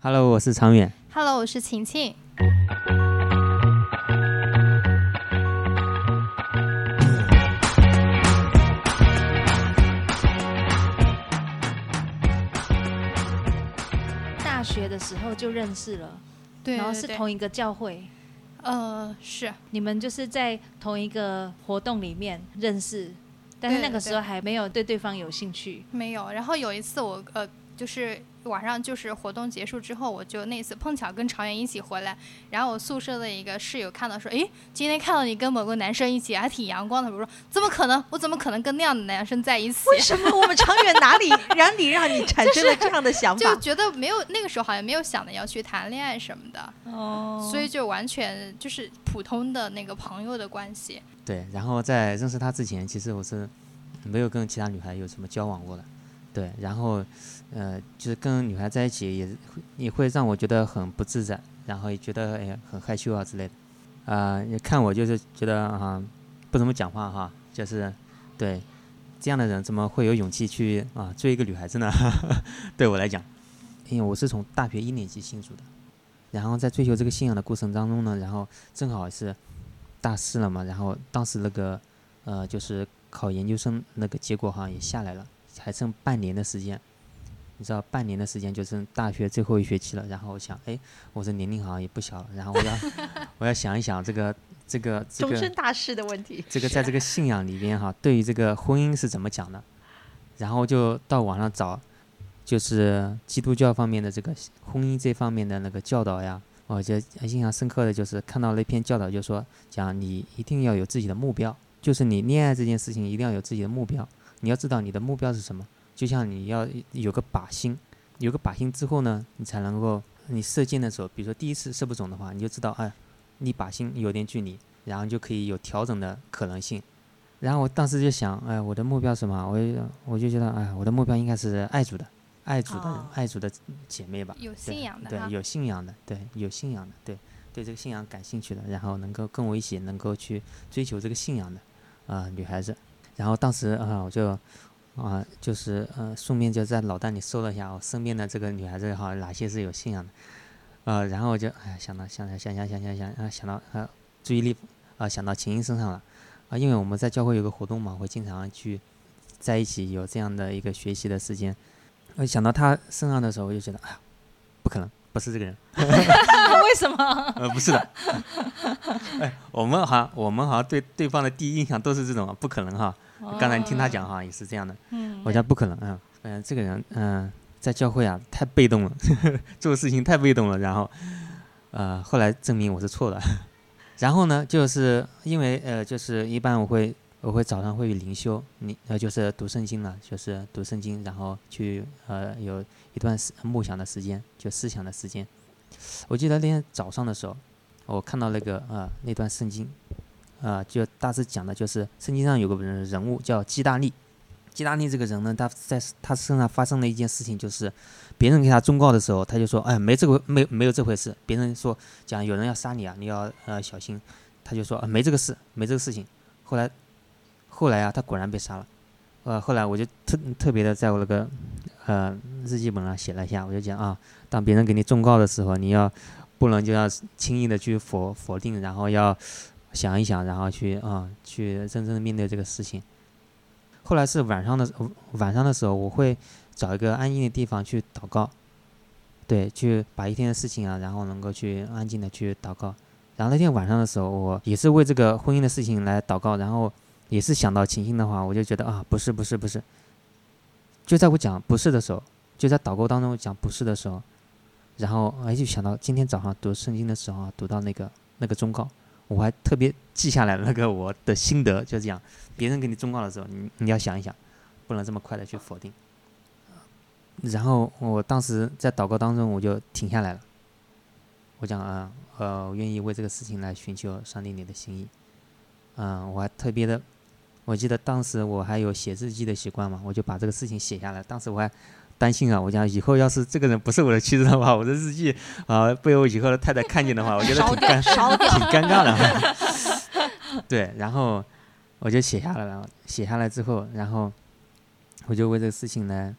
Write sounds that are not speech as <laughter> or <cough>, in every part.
Hello，我是常远。Hello，我是晴晴。大学的时候就认识了，对然后是同一个教会，呃是你们就是在同一个活动里面认识，但是那个时候还没有对对方有兴趣。没有。然后有一次我呃就是晚上就是活动结束之后，我就那次碰巧跟常远一起回来，然后我宿舍的一个室友看到说，诶，今天看到你跟某个男生一起，还挺阳光的。我说怎么可能？我怎么可能跟那样的男生在一起？<laughs> 为什么我们长远哪里哪里让你产生了这样的想法就法？觉得没有那个时候好像没有想着要去谈恋爱什么的，哦所以就完全就是普通的那个朋友的关系。对，然后在认识他之前，其实我是没有跟其他女孩有什么交往过的。对，然后呃，就是跟女孩在一起也会也会让我觉得很不自在，然后也觉得哎很害羞啊之类的。啊、你看我就是觉得啊、不怎么讲话哈，就是对这样的人怎么会有勇气去啊追一个女孩子呢？<laughs> 对我来讲，因为我是从大学一年级信主的，然后在追求这个信仰的过程当中呢，然后正好是大四了嘛，然后当时那个呃就是考研究生那个结果好像也下来了，还剩半年的时间。你知道半年的时间就是大学最后一学期了，然后我想，哎，我这年龄好像也不小了，然后我要 <laughs> 我要想一想这个这个这终身大事的问题。这个在这个信仰里边哈，对于这个婚姻是怎么讲的，然后就到网上找，就是基督教方面的这个婚姻这方面的那个教导呀，我觉得印象深刻的就是看到了一篇教导，就说讲你一定要有自己的目标，就是你恋爱这件事情一定要有自己的目标，你要知道你的目标是什么，就像你要有个靶心，有个靶心之后呢，你才能够你射箭的时候，比如说第一次射不准的话，你就知道哎，离靶心有点距离，然后就可以有调整的可能性。然后我当时就想，哎，我的目标是什么？我就我就觉得，哎，我的目标应该是爱主的，爱主的，哦爱主的姐妹吧。有信仰的哈，对有信仰的，对，有信仰的，对，对这个信仰感兴趣的，然后能够跟我一起能够去追求这个信仰的，啊、女孩子。然后当时啊、我就啊、就是呃，顺便就在脑袋里搜了一下我身边的这个女孩子哈，哪些是有信仰的，呃，然后我就哎想到想到想想想想想啊，想到呃注意力啊、想到琴音身上了啊、因为我们在教会有个活动嘛，会经常去在一起有这样的一个学习的时间。我想到她身上的时候，我就觉得，哎呀，不可能，不是这个人，<laughs> 为什么？呃，不是的。<laughs> 哎，我们好像我们好像对对方的第一印象都是这种啊，不可能哈。刚才你听他讲哈，也是这样的。嗯我讲不可能，嗯嗯、这个人嗯、在教会啊太被动了，<laughs> 做事情太被动了，然后呃后来证明我是错的。<laughs> 然后呢，就是因为呃就是一般我会我会早上会灵修，你呃就是读圣经了，就是读圣经，然后去呃有一段时默想的时间，就思想的时间。我记得那天早上的时候，我看到那个呃那段圣经，呃就大致讲的就是圣经上有个人人物叫基大利。基大利这个人呢，他在他身上发生了一件事情，就是别人给他忠告的时候，他就说：“哎，没这个没没有这回事。”别人说讲有人要杀你啊，你要呃小心。他就说：“啊，没这个事，没这个事情。”后来后来啊，他果然被杀了。呃，后来我就特特别的在我那个呃日记本上写了一下，我就讲啊，当别人给你忠告的时候，你要不能就要轻易的去否否定，然后要想一想，然后去啊、去认真的面对这个事情。后来是晚上的晚上的时候，我会找一个安静的地方去祷告，对，去把一天的事情啊，然后能够去安静的去祷告。然后那天晚上的时候，我也是为这个婚姻的事情来祷告，然后也是想到晴晴的话，我就觉得啊，不是不是不是。就在我讲不是的时候，就在祷告当中讲不是的时候，然后哎就想到今天早上读圣经的时候啊，读到那个那个忠告，我还特别记下来那个我的心得，就这样。别人给你忠告的时候，你你要想一想，不能这么快的去否定。然后我当时在祷告当中，我就停下来了。我讲啊，呃，我愿意为这个事情来寻求上帝你的心意。嗯，我还特别的，我记得当时我还有写日记的习惯嘛，我就把这个事情写下来。当时我还担心啊，我讲以后要是这个人不是我的妻子的话，我的日记啊、被我以后的太太看见的话，我觉得，挺尴。挺尴尬的。<laughs> 对，然后我就写下来了，写下来之后，然后我就为这个事情来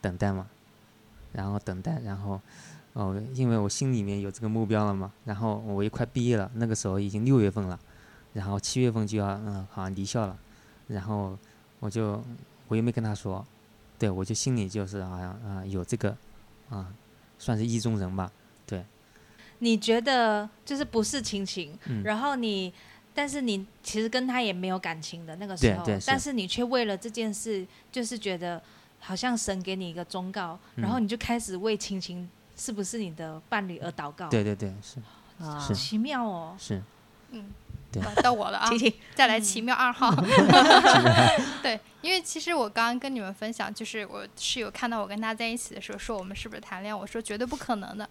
等待嘛，然后等待，然后哦，因为我心里面有这个目标了嘛，然后我也快毕业了，那个时候已经六月份了，然后七月份就要嗯好像离校了，然后我就我又没跟他说，对我就心里就是好像啊、有这个啊、算是意中人吧，对。你觉得就是不是亲情，嗯，然后你，但是你其实跟他也没有感情的那个时候，但是你却为了这件事，就是觉得好像神给你一个忠告，然后嗯你就开始为亲情是不是你的伴侣而祷告。对对对是。啊，是。奇妙哦。是，嗯，对到到我了啊请，请，再来奇妙二号。<laughs> 对，<laughs> 因为其实我刚刚跟你们分享，就是我室友看到我跟他在一起的时候，说我们是不是谈恋爱？我说绝对不可能的。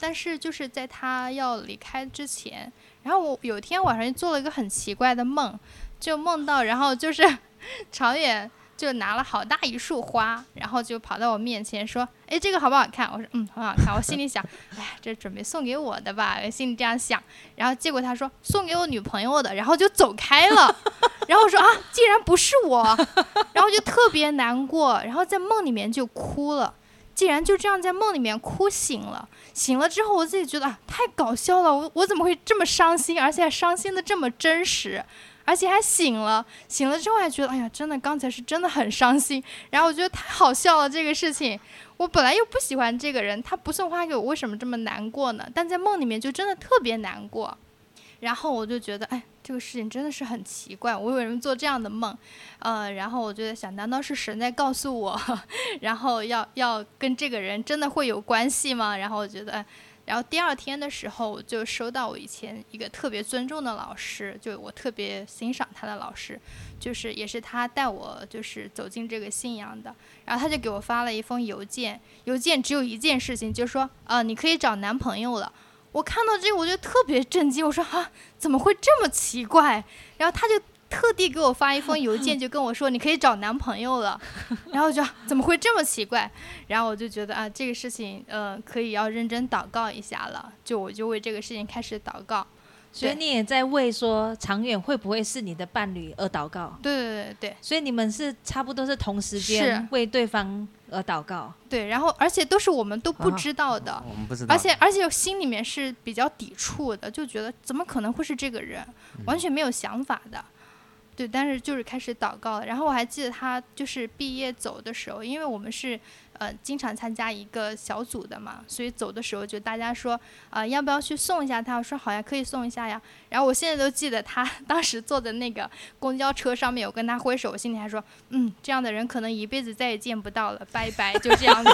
但是就是在他要离开之前，然后我有一天晚上就做了一个很奇怪的梦，就梦到，然后就是 <laughs> 长远就拿了好大一束花，然后就跑到我面前说：“哎，这个好不好看？”我说：“嗯，很好看。”我心里想：“哎，这准备送给我的吧？”我心里这样想。然后结果他说送给我女朋友的，然后就走开了。<laughs> 然后我说啊，竟然不是我，<laughs> 然后就特别难过，然后在梦里面就哭了。竟然就这样在梦里面哭醒了，醒了之后我自己觉得啊太搞笑了，我我怎么会这么伤心，而且还伤心的这么真实，而且还醒了，醒了之后还觉得哎呀真的刚才是真的很伤心，<laughs> 然后我觉得太好笑了这个事情，我本来又不喜欢这个人，他不送花给我为什么这么难过呢？但在梦里面就真的特别难过，然后我就觉得哎这个事情真的是很奇怪，我为什么做这样的梦？呃，然后我就在想，难道是神在告诉我，<laughs> 然后要要跟这个人真的会有关系吗？然后我觉得，哎然后第二天的时候，我就收到我以前一个特别尊重的老师，就我特别欣赏他的老师，就是也是他带我就是走进这个信仰的。然后他就给我发了一封邮件，邮件只有一件事情，就说，呃，你可以找男朋友了。我看到这个我就特别震惊，我说啊，怎么会这么奇怪？然后他就特地给我发一封 <laughs> 邮件，就跟我说你可以找男朋友了。<laughs> 然后我就啊怎么会这么奇怪？然后我就觉得啊，这个事情呃可以要认真祷告一下了。就我就为这个事情开始祷告。所以你也在为说长远会不会是你的伴侣而祷告。对对对对所以你们是差不多是同时间为对方而祷告。对，然后而且都是我们都不啊知道的。我们不知道，而且而且心里面是比较抵触的，就觉得怎么可能会是这个人，完全没有想法的。对，但是就是开始祷告了。然后我还记得他就是毕业走的时候，因为我们是呃经常参加一个小组的嘛，所以走的时候就大家说啊、呃要不要去送一下他？我说好呀，可以送一下呀。然后我现在都记得他 <laughs> 当时坐的那个公交车上面有跟他挥手，我心里还说嗯，这样的人可能一辈子再也见不到了，拜拜，就这样子。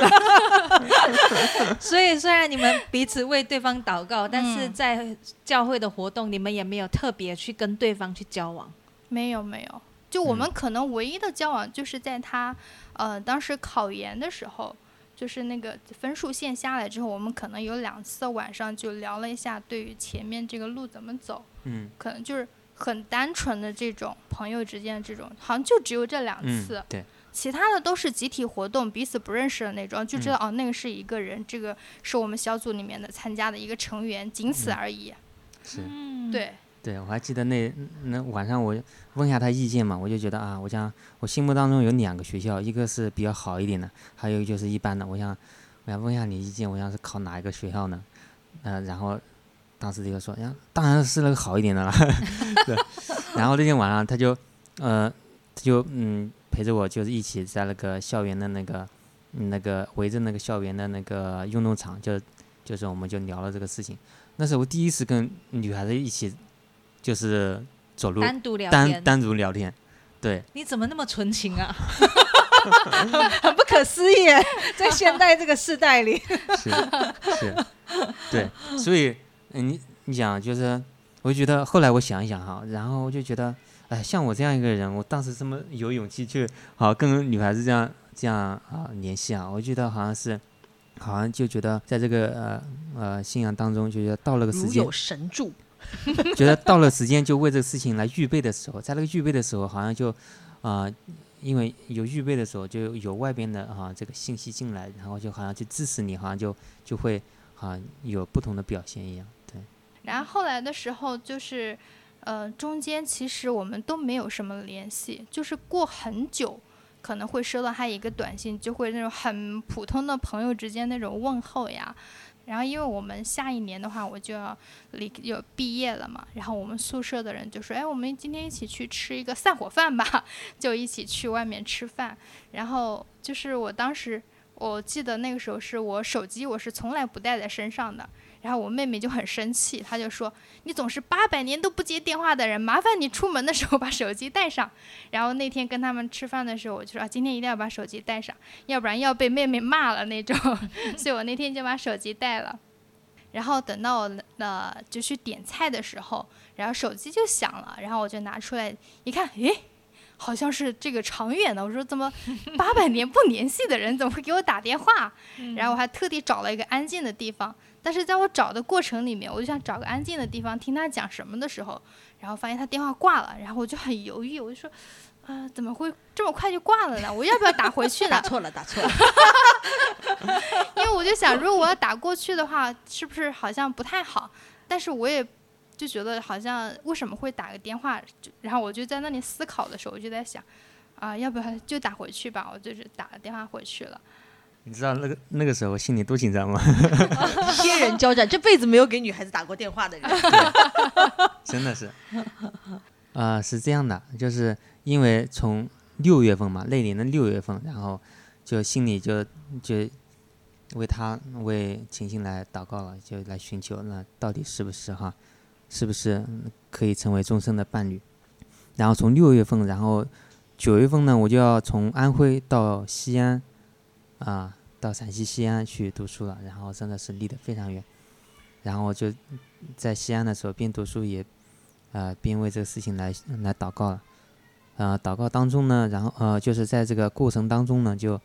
<laughs> <laughs> 所以虽然你们彼此为对方祷告，但是嗯在教会的活动，你们也没有特别去跟对方去交往。没有没有，就我们可能唯一的交往就是在他，呃，当时考研的时候，就是那个分数线下来之后，我们可能有两次晚上就聊了一下对于前面这个路怎么走，嗯。可能就是很单纯的这种朋友之间的这种，好像就只有这两次，嗯，对，其他的都是集体活动，彼此不认识的那种，就知道、哦那个是一个人，这个是我们小组里面的参加的一个成员，仅此嗯。而已。是。嗯，对，对，我还记得那那晚上我问一下他意见嘛，我就觉得啊，我想我心目当中有两个学校，一个是比较好一点的，还有就是一般的。我想我想问一下你意见，我想是考哪一个学校呢？呃，然后当时这个说，呀，当然是那个好一点的了。<laughs> 对，然后那天晚上他就呃他就嗯陪着我，就是一起在那个校园的那个那个围着那个校园的那个运动场，就就是我们就聊了这个事情。那是我第一次跟女孩子一起，就是走路单独聊，单单独聊天，对，你怎么那么纯情啊？<laughs> 很不可思议，在现代这个时代里，<laughs> 是是，对，所以嗯你你想就是，我就觉得后来我想一想哈，然后我就觉得，哎，像我这样一个人，我当时这么有勇气去好跟女孩子这样这样啊联系啊，我觉得好像是，好像就觉得在这个呃呃信仰当中，就觉得到了个时间如有，神助，<laughs> 觉得到了时间就为这个事情来预备的时候，在那个预备的时候，好像就啊、因为有预备的时候，就有外边的啊、这个信息进来，然后就好像就支持你，好像就就会啊有不同的表现一样。对，然后后来的时候就是，呃，中间其实我们都没有什么联系，就是过很久可能会收到他一个短信，就会那种很普通的朋友之间那种问候呀。然后因为我们下一年的话，我就要离有毕业了嘛，然后我们宿舍的人就说：“哎，我们今天一起去吃一个散伙饭吧。<laughs> ”就一起去外面吃饭。然后就是我当时，我记得那个时候是我手机我是从来不带在身上的。然后我妹妹就很生气，她就说：“你总是八百年都不接电话的人，麻烦你出门的时候把手机带上。”然后那天跟他们吃饭的时候，我就说：“啊，今天一定要把手机带上，要不然要被妹妹骂了那种。<laughs> ”所以我那天就把手机带了。然后等到我呃就去点菜的时候，然后手机就响了，然后我就拿出来一看，诶，好像是这个长远的。我说怎么 <laughs> 八百年不联系的人怎么会给我打电话？然后我还特地找了一个安静的地方。但是在我找的过程里面，我就想找个安静的地方听他讲什么的时候，然后发现他电话挂了，然后我就很犹豫，我就说，啊，怎么会这么快就挂了呢？我要不要打回去呢？打错了，打错了。因为我就想，如果我要打过去的话，是不是好像不太好？但是我也就觉得好像为什么会打个电话？然后我就在那里思考的时候，我就在想，啊，要不要就打回去吧？我就是打了电话回去了。你知道那个那个时候心里多紧张吗？<laughs> <laughs> 天人交战，这辈子没有给女孩子打过电话的人，真的是。<laughs> 啊，是这样的，就是因为从六月份嘛，那年的六月份，然后就心里就就为他为秦星来祷告了，就来寻求那到底是不是哈，是不是可以成为终身的伴侣？然后从六月份，然后九月份呢，我就要从安徽到西安。啊，到陕西西安去读书了，然后真的是离得非常远，然后就在西安的时候边读书也，呃，边为这个事情来来祷告了，呃，祷告当中呢，然后呃，就是在这个过程当中呢，就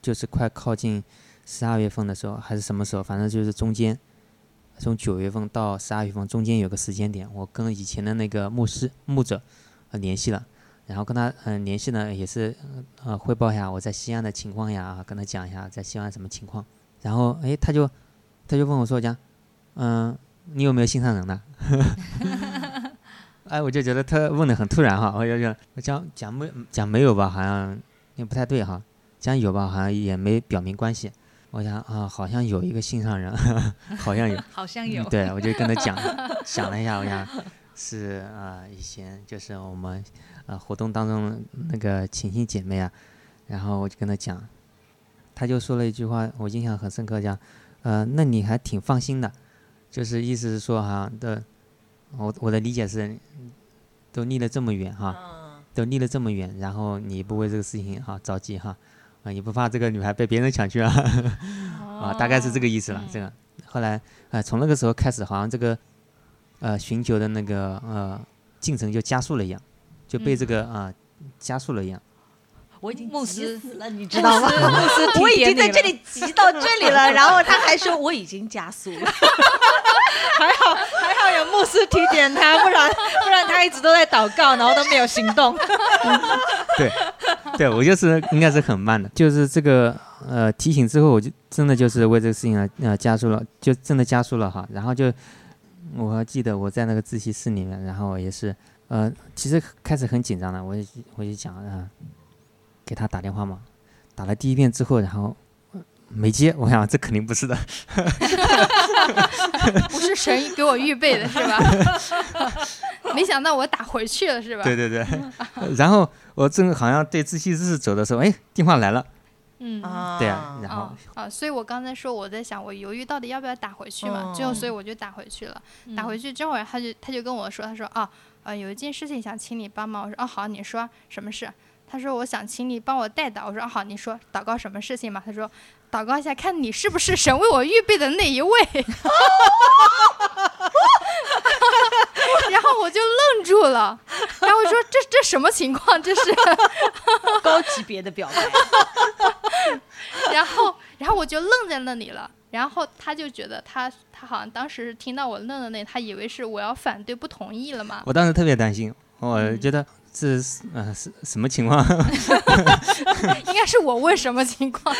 就是快靠近十二月份的时候，还是什么时候，反正就是中间，从九月份到十二月份中间有个时间点，我跟以前的那个牧师牧者呃联系了。然后跟他嗯联系呢，也是呃汇报一下我在西安的情况呀，跟他讲一下在西安什么情况。然后哎，他就他就问我说讲，嗯，你有没有心上人呢？<laughs> 哎，我就觉得他问的很突然哈，我就讲讲讲没讲没有吧，好像也不太对哈。讲有吧，好像也没表明关系。我想啊，好像有一个心上人，好像有，<laughs> 好像有。对，我就跟他讲 <laughs> 想了一下，我想是啊，以前就是我们。啊，活动当中那个亲戚姐妹啊，然后我就跟他讲，他就说了一句话，我印象很深刻，讲，呃，那你还挺放心的，就是意思是说哈的，我我的理解是，都离了这么远哈，都离了这么远，然后你不为这个事情哈着急哈，啊，你不怕这个女孩被别人抢去啊，<laughs> 啊，大概是这个意思了。这个后来啊，从那个时候开始，好像这个呃寻求的那个呃进程就加速了一样。就被这个啊加速了一样，我已经牧师死了，你知道吗？牧师 <laughs> 我已经在这里急到这里了，然后他还说我已经加速了，<laughs> 还好还好有牧师提点他，不然不然他一直都在祷告，然后都没有行动。<laughs> 对，对我就是应该是很慢的，就是这个呃提醒之后，我就真的就是为这个事情啊呃加速了，就真的加速了哈。然后就我还记得我在那个自习室里面，然后也是。呃，其实开始很紧张的，我就我就讲啊，给他打电话嘛，打了第一遍之后，然后没接，我想这肯定不是的，<laughs> <laughs> 不是神给我预备的是吧？<laughs> 没想到我打回去了是吧？对对对，然后我正好像对自习室走的时候，哎，电话来了。嗯，对啊，然后啊，所以我刚才说我在想，我犹豫到底要不要打回去嘛，最后所以我就打回去了。打回去之后，他就他就跟我说，他说啊，呃，有一件事情想请你帮忙。我说哦好，你说什么事？他说我想请你帮我代祷。我说哦好，你说祷告什么事情嘛？他说祷告一下，看你是不是神为我预备的那一位。<laughs> 然后我就愣住了，然后我说这这什么情况？这是 <laughs> 高级别的表白。<laughs> 然后，然后我就愣在那里了。然后他就觉得他他好像当时听到我愣在那，他以为是我要反对不同意了嘛。我当时特别担心，我觉得这是呃是什么情况？<laughs> 应该是我问什么情况？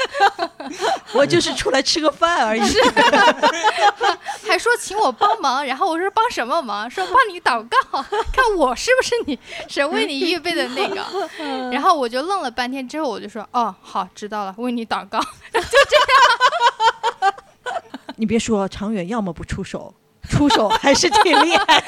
<laughs> 我就是出来吃个饭而已。<laughs> 还说请我帮忙，然后我说帮什么忙？说帮你祷告，看我是不是你神为你预备的那个。然后我就愣了半天，之后我就说哦好知道了，为你祷告，就这样。你别说，长远要么不出手，出手还是挺厉害。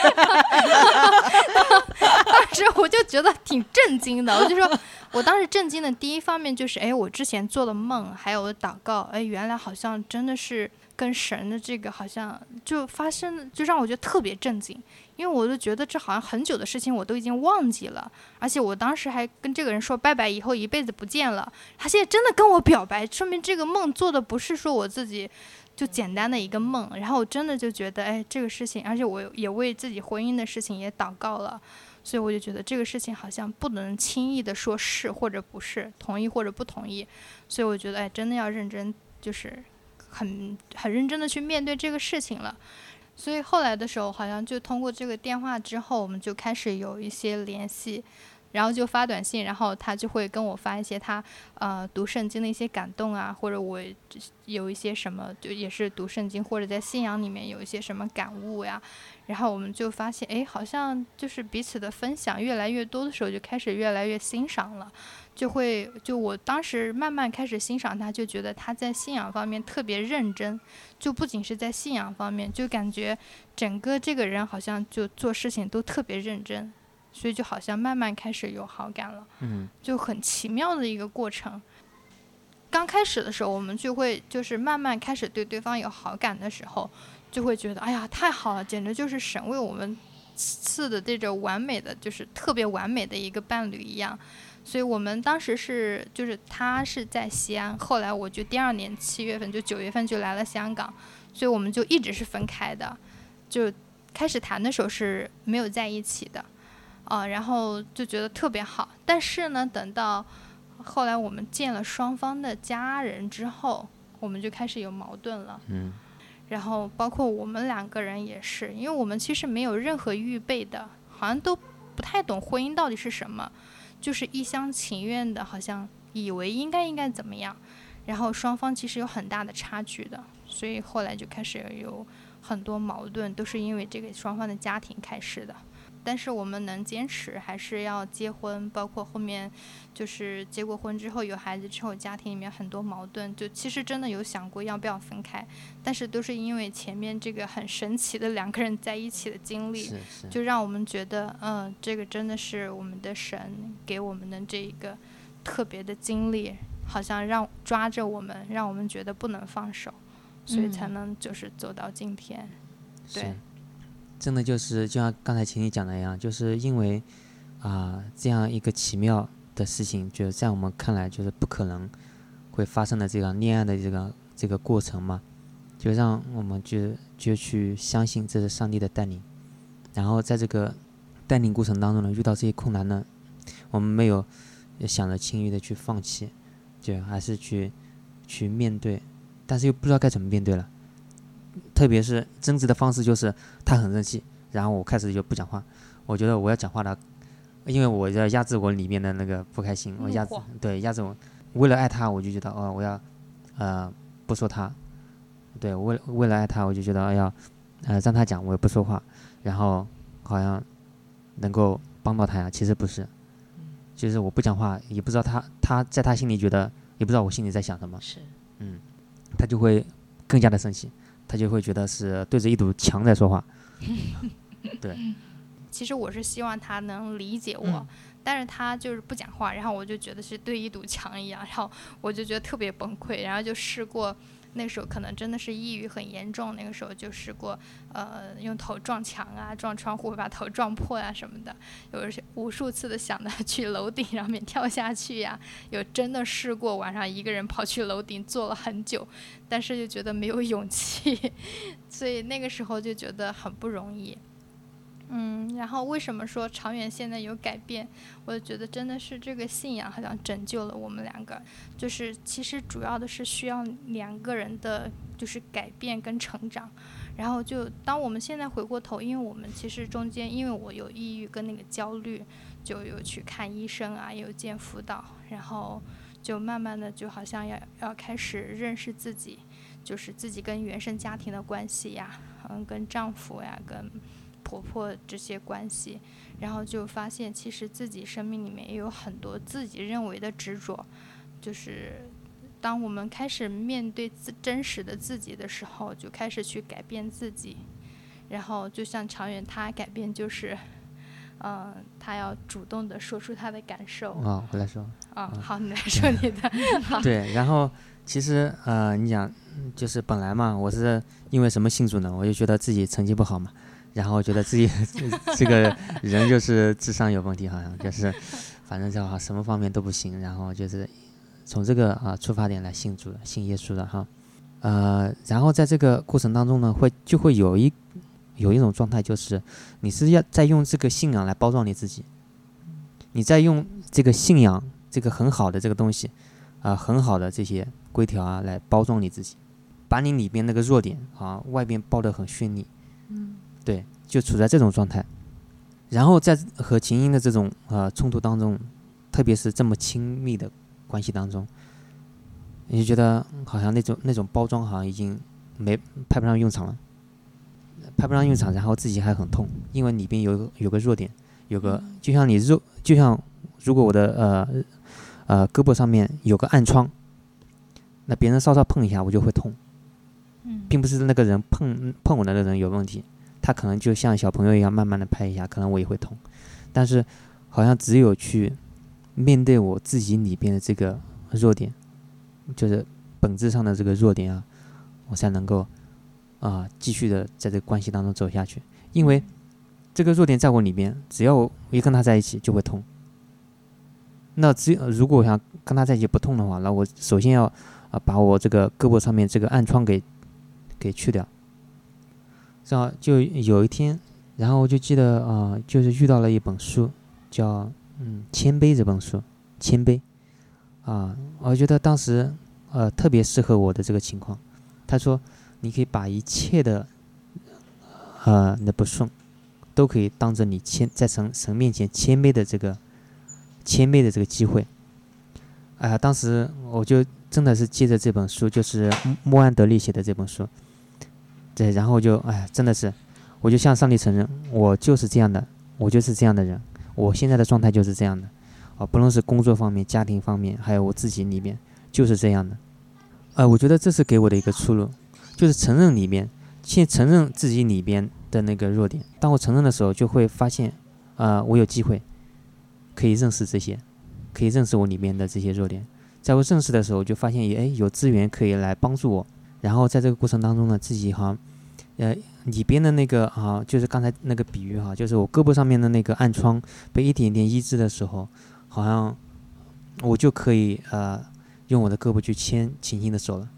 是我就觉得挺震惊的，我就说，我当时震惊的第一方面就是，哎，我之前做的梦，还有祷告，哎，原来好像真的是跟神的这个好像就发生，就让我觉得特别震惊，因为我就觉得这好像很久的事情我都已经忘记了，而且我当时还跟这个人说拜拜，以后一辈子不见了，他现在真的跟我表白，说明这个梦做的不是说我自己。就简单的一个梦，然后我真的就觉得，哎，这个事情，而且我也为自己婚姻的事情也祷告了，所以我就觉得这个事情好像不能轻易的说是或者不是，同意或者不同意，所以我觉得，哎，真的要认真，就是很很认真的去面对这个事情了。所以后来的时候，好像就通过这个电话之后，我们就开始有一些联系。然后就发短信，然后他就会跟我发一些他呃读圣经的一些感动啊，或者我有一些什么就也是读圣经或者在信仰里面有一些什么感悟呀，然后我们就发现哎，好像就是彼此的分享越来越多的时候，就开始越来越欣赏了，就会就我当时慢慢开始欣赏他，就觉得他在信仰方面特别认真，就不仅是在信仰方面，就感觉整个这个人好像就做事情都特别认真。所以就好像慢慢开始有好感了，嗯，就很奇妙的一个过程。刚开始的时候，我们就会就是慢慢开始对对方有好感的时候，就会觉得哎呀太好了，简直就是神为我们赐的这种完美的，就是特别完美的一个伴侣一样。所以我们当时是就是他是在西安，后来我就第二年七月份就九月份就来了香港，所以我们就一直是分开的，就开始谈的时候是没有在一起的。啊，然后就觉得特别好，但是呢，等到后来我们见了双方的家人之后，我们就开始有矛盾了。嗯。然后包括我们两个人也是，因为我们其实没有任何预备的，好像都不太懂婚姻到底是什么，就是一厢情愿的，好像以为应该应该怎么样，然后双方其实有很大的差距的，所以后来就开始有很多矛盾，都是因为这个双方的家庭开始的。但是我们能坚持，还是要结婚。包括后面，就是结过婚之后有孩子之后，家庭里面很多矛盾，就其实真的有想过要不要分开。但是都是因为前面这个很神奇的两个人在一起的经历，就让我们觉得，嗯，这个真的是我们的神给我们的这一个特别的经历，好像让抓着我们，让我们觉得不能放手，所以才能就是走到今天。对。真的就是就像刚才请你讲的一样，就是因为啊这样一个奇妙的事情，就是在我们看来就是不可能会发生的这个恋爱的这个这个过程嘛，就让我们就就去相信这是上帝的带领，然后在这个带领过程当中呢，遇到这些困难呢，我们没有想着轻易的去放弃，就还是去去面对，但是又不知道该怎么面对了。特别是争执的方式，就是他很生气，然后我开始就不讲话。我觉得我要讲话了，因为我要压制我里面的那个不开心，我压制，对，压制我。为了爱他，我就觉得哦，我要呃不说他。对，为为了爱他，我就觉得要呃让他讲，我也不说话，然后好像能够帮到他呀。其实不是，就是我不讲话，也不知道他他在他心里觉得，也不知道我心里在想什么。是，嗯，他就会更加的生气。他就会觉得是对着一堵墙在说话，<laughs> 对。其实我是希望他能理解我，但是他就是不讲话，然后我就觉得是对一堵墙一样，然后我就觉得特别崩溃，然后就试过。那时候可能真的是抑郁很严重，那个时候就试过，呃，用头撞墙啊，撞窗户把头撞破啊什么的，有无数次的想着去楼顶上面跳下去呀，有真的试过晚上一个人跑去楼顶坐了很久，但是又觉得没有勇气，<laughs> 所以那个时候就觉得很不容易。嗯，然后为什么说长远现在有改变？我觉得真的是这个信仰好像拯救了我们两个。就是其实主要的是需要两个人的就是改变跟成长。然后就当我们现在回过头，因为我们其实中间因为我有抑郁跟那个焦虑，就有去看医生啊，有见辅导，然后就慢慢的就好像要要开始认识自己，就是自己跟原生家庭的关系呀，嗯，跟丈夫呀，跟。婆婆这些关系，然后就发现其实自己生命里面也有很多自己认为的执着，就是当我们开始面对自真实的自己的时候，就开始去改变自己。然后就像长远，他改变就是，嗯、他要主动的说出他的感受。啊，我来说。啊、好，你来 <laughs> 说你的。好，对，然后其实呃，你讲嗯就是本来嘛，我是因为什么信主呢？我就觉得自己成绩不好嘛，然后觉得自己 <laughs> 这个人就是智商有问题，好像就是反正就好什么方面都不行，然后就是从这个啊、出发点来信主的，信耶稣的哈。呃，然后在这个过程当中呢，会就会有一有一种状态，就是你是要在用这个信仰来包装你自己，你在用这个信仰这个很好的这个东西。啊、很好的这些规条啊，来包装你自己，把你里边那个弱点啊，外边包得很绚丽，对，就处在这种状态。然后在和琴音的这种呃冲突当中，特别是这么亲密的关系当中，你就觉得好像那种那种包装好像已经没派不上用场了，派不上用场，然后自己还很痛，因为里边有有个弱点，有个就像你肉，就像如果我的呃呃胳膊上面有个暗疮，那别人稍稍碰一下我就会痛，嗯，并不是那个人碰碰我的那个人有问题，他可能就像小朋友一样慢慢的拍一下，可能我也会痛，但是好像只有去面对我自己里边的这个弱点，就是本质上的这个弱点啊，我才能够啊、继续的在这个关系当中走下去，因为这个弱点在我里边，只要我一跟他在一起就会痛。那只有如果我想跟他在一起不痛的话，那我首先要啊、把我这个胳膊上面这个暗疮给给去掉。这样就有一天，然后我就记得啊、就是遇到了一本书，叫嗯《谦卑》这本书，谦卑啊，我觉得当时呃特别适合我的这个情况。他说，你可以把一切的呃你的不顺，都可以当着你谦在神神面前谦卑的这个谦卑的这个机会。哎呀，当时我就真的是借着这本书，就是莫安德利写的这本书，对，然后就哎，真的是，我就向上帝承认，我就是这样的，我就是这样的人，我现在的状态就是这样的，啊，不论是工作方面、家庭方面，还有我自己里面，就是这样的。呃，我觉得这是给我的一个出路，就是承认里面，先承认自己里边的那个弱点。当我承认的时候，就会发现，呃，我有机会可以认识这些，可以认识我里面的这些弱点。在我认识的时候，就发现哎有资源可以来帮助我。然后在这个过程当中呢，自己好像，呃，里边的那个啊，就是刚才那个比喻哈、就是我胳膊上面的那个暗疮被一点点医治的时候，好像我就可以呃用我的胳膊去牵琴琴的手了。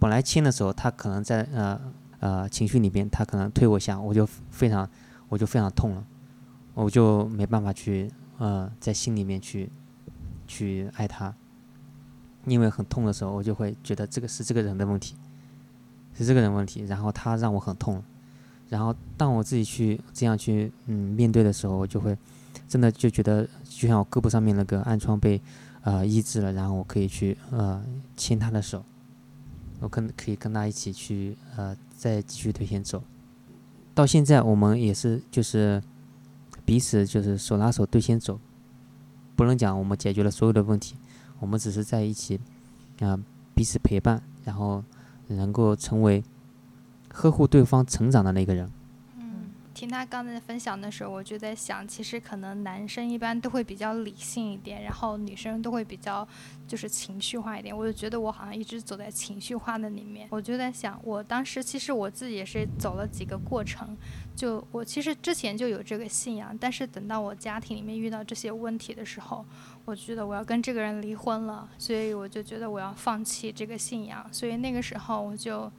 本来牵的时候，他可能在呃呃情绪里边，他可能推我一下，我就非常我就非常痛了，我就没办法去呃在心里面去去爱他，因为很痛的时候，我就会觉得这个是这个人的问题，是这个人问题，然后他让我很痛，然后当我自己去这样去嗯面对的时候，我就会真的就觉得就像我胳膊上面那个暗疮被呃医治了，然后我可以去呃牵他的手，我跟可以跟他一起去呃再继续对前走。到现在我们也是就是彼此就是手拉手对先走，不能讲我们解决了所有的问题，我们只是在一起啊、彼此陪伴，然后能够成为呵护对方成长的那个人。听他刚才分享的时候，我就在想，其实可能男生一般都会比较理性一点，然后女生都会比较就是情绪化一点。我就觉得我好像一直走在情绪化的里面。我就在想，我当时其实我自己也是走了几个过程，就我其实之前就有这个信仰，但是等到我家庭里面遇到这些问题的时候，我觉得我要跟这个人离婚了，所以我就觉得我要放弃这个信仰，所以那个时候我就，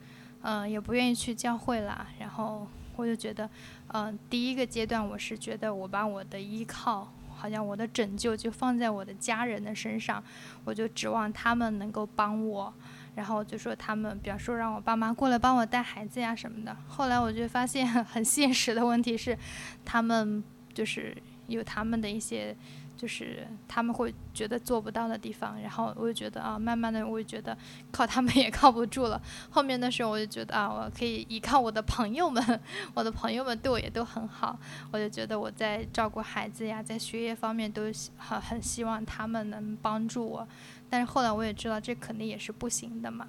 嗯、也不愿意去教会啦，然后我就觉得，嗯、第一个阶段我是觉得我把我的依靠，好像我的拯救就放在我的家人的身上，我就指望他们能够帮我，然后就说他们，比方说让我爸妈过来帮我带孩子呀什么的。后来我就发现 <laughs> 很现实的问题是，他们就是有他们的一些就是他们会觉得做不到的地方，然后我就觉得啊，慢慢的我就觉得靠他们也靠不住了。后面的时候我就觉得啊，我可以依靠我的朋友们，我的朋友们对我也都很好，我就觉得我在照顾孩子呀，在学业方面都很很希望他们能帮助我，但是后来我也知道这肯定也是不行的嘛。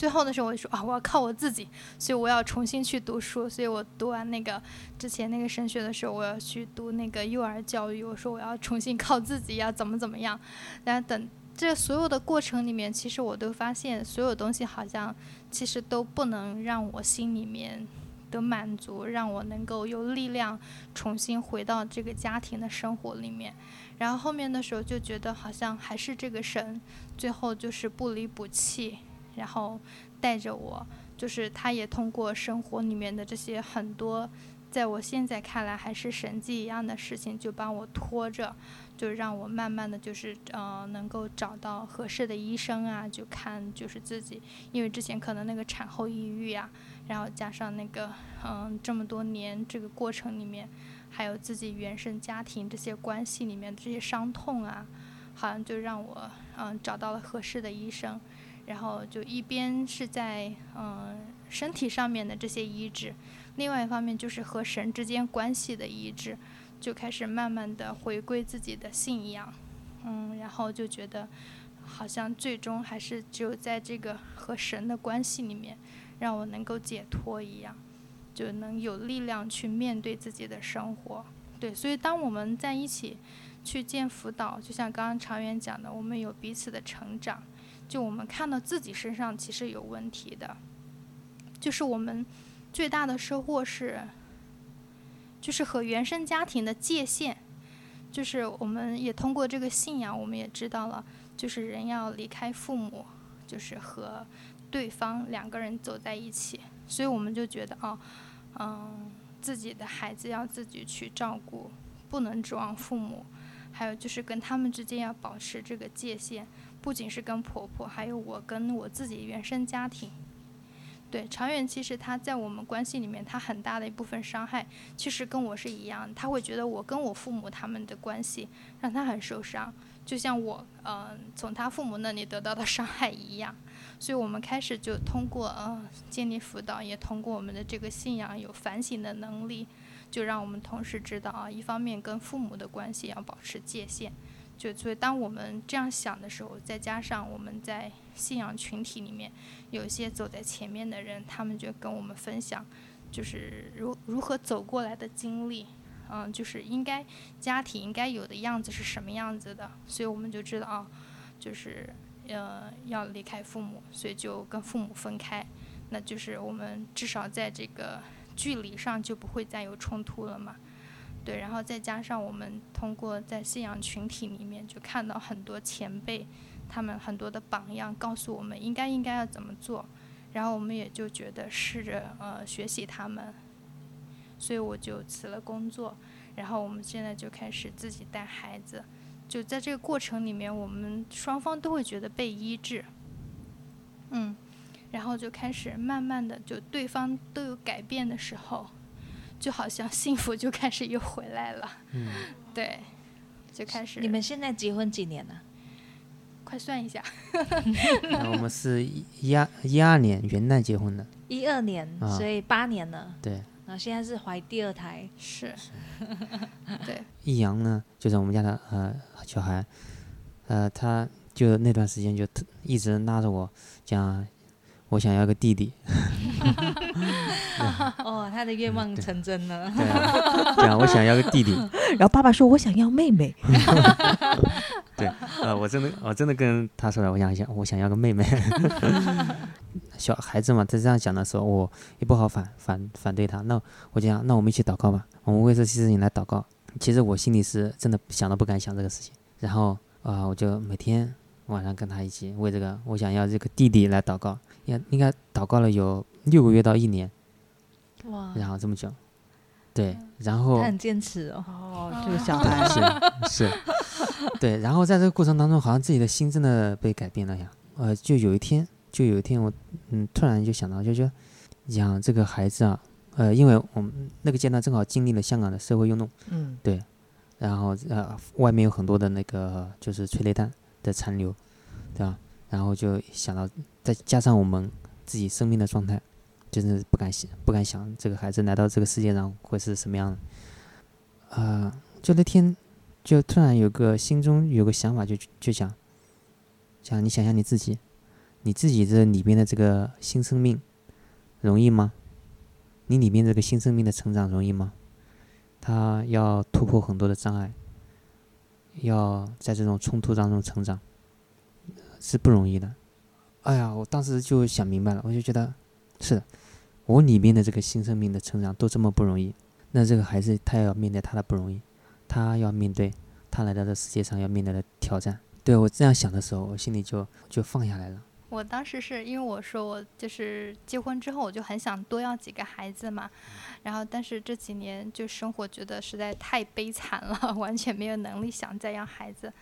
最后的时候我就说啊，我要靠我自己，所以我要重新去读书。所以我读完那个之前那个升学的时候，我要去读那个幼儿教育。我说我要重新靠自己，要怎么怎么样。然后等这所有的过程里面，其实我都发现，所有东西好像其实都不能让我心里面的满足，让我能够有力量重新回到这个家庭的生活里面。然后后面的时候就觉得好像还是这个神，最后就是不离不弃。然后带着我，就是他也通过生活里面的这些很多，在我现在看来还是神迹一样的事情，就帮我拖着，就让我慢慢的就是呃能够找到合适的医生啊，就看就是自己，因为之前可能那个产后抑郁啊，然后加上那个嗯这么多年这个过程里面，还有自己原生家庭这些关系里面这些伤痛啊，好像就让我嗯找到了合适的医生。然后就一边是在嗯身体上面的这些医治，另外一方面就是和神之间关系的医治，就开始慢慢的回归自己的信仰，嗯，然后就觉得好像最终还是只有在这个和神的关系里面，让我能够解脱一样，就能有力量去面对自己的生活。对，所以当我们在一起去见辅导，就像刚刚常远讲的，我们有彼此的成长。就我们看到自己身上其实有问题的，就是我们最大的收获是，就是和原生家庭的界限，就是我们也通过这个信仰，我们也知道了，就是人要离开父母，就是和对方两个人走在一起，所以我们就觉得哦，嗯，自己的孩子要自己去照顾，不能指望父母，还有就是跟他们之间要保持这个界限。不仅是跟婆婆，还有我跟我自己原生家庭。对，长远其实他在我们关系里面，他很大的一部分伤害，其实跟我是一样。他会觉得我跟我父母他们的关系让他很受伤，就像我嗯从他父母那里得到的伤害一样。所以我们开始就通过嗯建立辅导，也通过我们的这个信仰有反省的能力，就让我们同时知道啊，一方面跟父母的关系要保持界限。就所以，当我们这样想的时候，再加上我们在信仰群体里面有一些走在前面的人，他们就跟我们分享，就是如如何走过来的经历，嗯，就是应该家庭应该有的样子是什么样子的，所以我们就知道，就是呃要离开父母，所以就跟父母分开，那就是我们至少在这个距离上就不会再有冲突了嘛。对，然后再加上我们通过在信仰群体里面，就看到很多前辈，他们很多的榜样，告诉我们应该应该要怎么做，然后我们也就觉得试着呃学习他们，所以我就辞了工作，然后我们现在就开始自己带孩子，就在这个过程里面，我们双方都会觉得被医治，嗯，然后就开始慢慢的就对方都有改变的时候。就好像幸福就开始又回来了，嗯，对，就开始。你们现在结婚几年了？快算一下。我们是一二一二年元旦结婚的。一二年，所以八年了。对。然后现在是怀第二胎。是。对。易阳呢，就是我们家的呃小孩，呃，他就那段时间就一直拉着我讲。我想要个弟弟。<laughs> 哦，他的愿望成真了。<laughs> 对啊，对啊，我想要个弟弟。<laughs> 然后爸爸说：“我想要妹妹。”对，呃，我真的，我真的跟他说了，我想想，我想要个妹妹。小孩子嘛，在这样讲的时候，我也不好反反反对他。那我就想，那我们一起祷告吧，我们为这些事情来祷告。其实我心里是真的想都不敢想这个事情。然后啊，我就每天晚上跟他一起为这个我想要这个弟弟来祷告。应应该祷告了有六个月到一年，哇！然后这么久，对，然后他很坚持哦，哦，这个小孩是 <laughs> 是，对，然后在这个过程当中，好像自己的心真的被改变了呀。呃，就有一天，就有一天，我嗯，突然就想到，就说养这个孩子啊，呃，因为我们那个阶段正好经历了香港的社会运动，嗯，对，然后呃外面有很多的那个就是催泪弹的残留，对吧？然后就想到再加上我们自己生命的状态，就是不敢想不敢想这个孩子来到这个世界上会是什么样的。呃，就那天就突然有个心中有个想法就，就想，想你想想你自己，你自己这里边的这个新生命容易吗？你里面这个新生命的成长容易吗？他要突破很多的障碍，要在这种冲突当中成长，是不容易的。哎呀，我当时就想明白了，我就觉得是的，我里面的这个新生命的成长都这么不容易，那这个孩子他要面对他的不容易，他要面对他来到这世界上要面对的挑战。对我这样想的时候，我心里就就放下来了。我当时是因为我说我就是结婚之后我就很想多要几个孩子嘛，然后但是这几年就生活觉得实在太悲惨了，<laughs> 完全没有能力想再要孩子，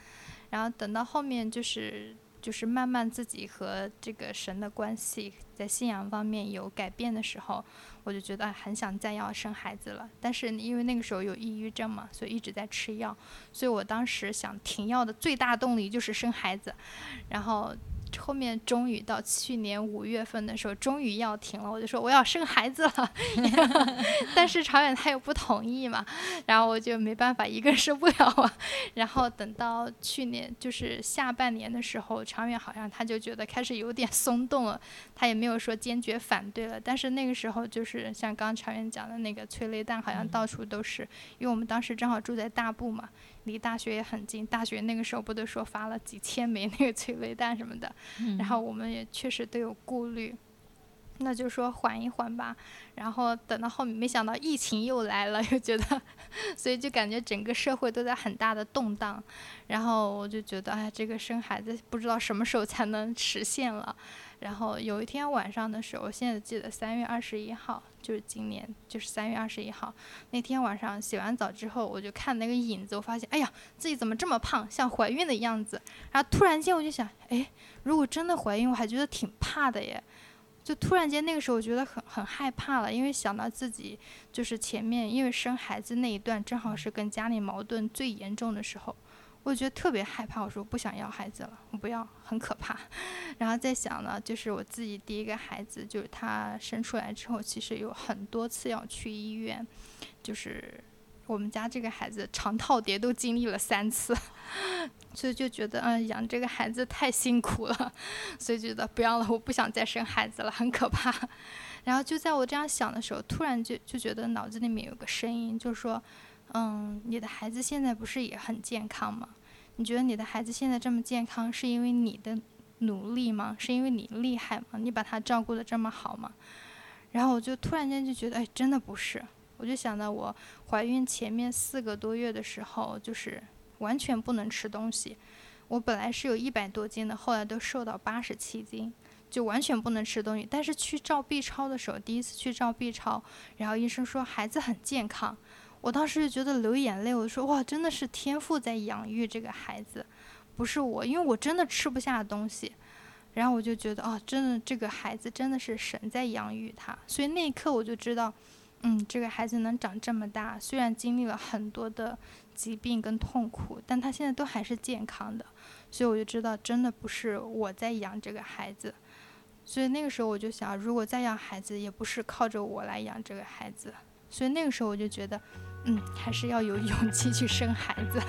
然后等到后面就是就是慢慢自己和这个神的关系在信仰方面有改变的时候，我就觉得很想再要生孩子了，但是因为那个时候有抑郁症嘛，所以一直在吃药，所以我当时想停药的最大动力就是生孩子，然后。后面终于到去年五月份的时候，终于要停了，我就说我要生孩子了，<laughs> 但是长远他又不同意嘛，然后我就没办法，一个人生不了啊。然后等到去年就是下半年的时候，长远好像他就觉得开始有点松动了，他也没有说坚决反对了。但是那个时候就是像刚长远讲的那个催泪弹，好像到处都是，因为我们当时正好住在大部嘛。离大学也很近，大学那个时候不都说发了几千枚那个 <laughs> 催泪弹什么的，然后我们也确实都有顾虑，那就说缓一缓吧。然后等到后面，没想到疫情又来了，又觉得，<laughs> 所以就感觉整个社会都在很大的动荡。然后我就觉得，哎，这个生孩子不知道什么时候才能实现了。然后有一天晚上的时候，我现在记得三月二十一号，就是今年，就是三月二十一号那天晚上洗完澡之后，我就看那个影子，我发现，哎呀，自己怎么这么胖，像怀孕的样子。然后突然间我就想，哎，如果真的怀孕，我还觉得挺怕的耶。就突然间那个时候，我觉得很很害怕了，因为想到自己就是前面因为生孩子那一段，正好是跟家里矛盾最严重的时候。我觉得特别害怕，我说不想要孩子了，我不要，很可怕。<laughs> 然后再想呢，就是我自己第一个孩子，就是他生出来之后，其实有很多次要去医院，就是我们家这个孩子肠套叠都经历了三次，<laughs> 所以就觉得嗯，养这个孩子太辛苦了，<laughs> 所以觉得不要了，我不想再生孩子了，很可怕。<laughs> 然后就在我这样想的时候，突然就就觉得脑子里面有个声音，就说。嗯，你的孩子现在不是也很健康吗？你觉得你的孩子现在这么健康，是因为你的努力吗？是因为你厉害吗？你把他照顾的这么好吗？然后我就突然间就觉得，哎，真的不是。我就想到我怀孕前面四个多月的时候，就是完全不能吃东西。我本来是有一百多斤的，后来都瘦到八十七斤，就完全不能吃东西。但是去照 B 超的时候，第一次去照 B 超，然后医生说孩子很健康。我当时就觉得流眼泪，我说哇，真的是天赋在养育这个孩子，不是我，因为我真的吃不下东西。然后我就觉得啊，真的这个孩子真的是神在养育他，所以那一刻我就知道，嗯，这个孩子能长这么大，虽然经历了很多的疾病跟痛苦，但他现在都还是健康的，所以我就知道真的不是我在养这个孩子。所以那个时候我就想，如果再要孩子，也不是靠着我来养这个孩子。所以那个时候我就觉得。嗯，还是要有 <laughs> 勇气去生孩子。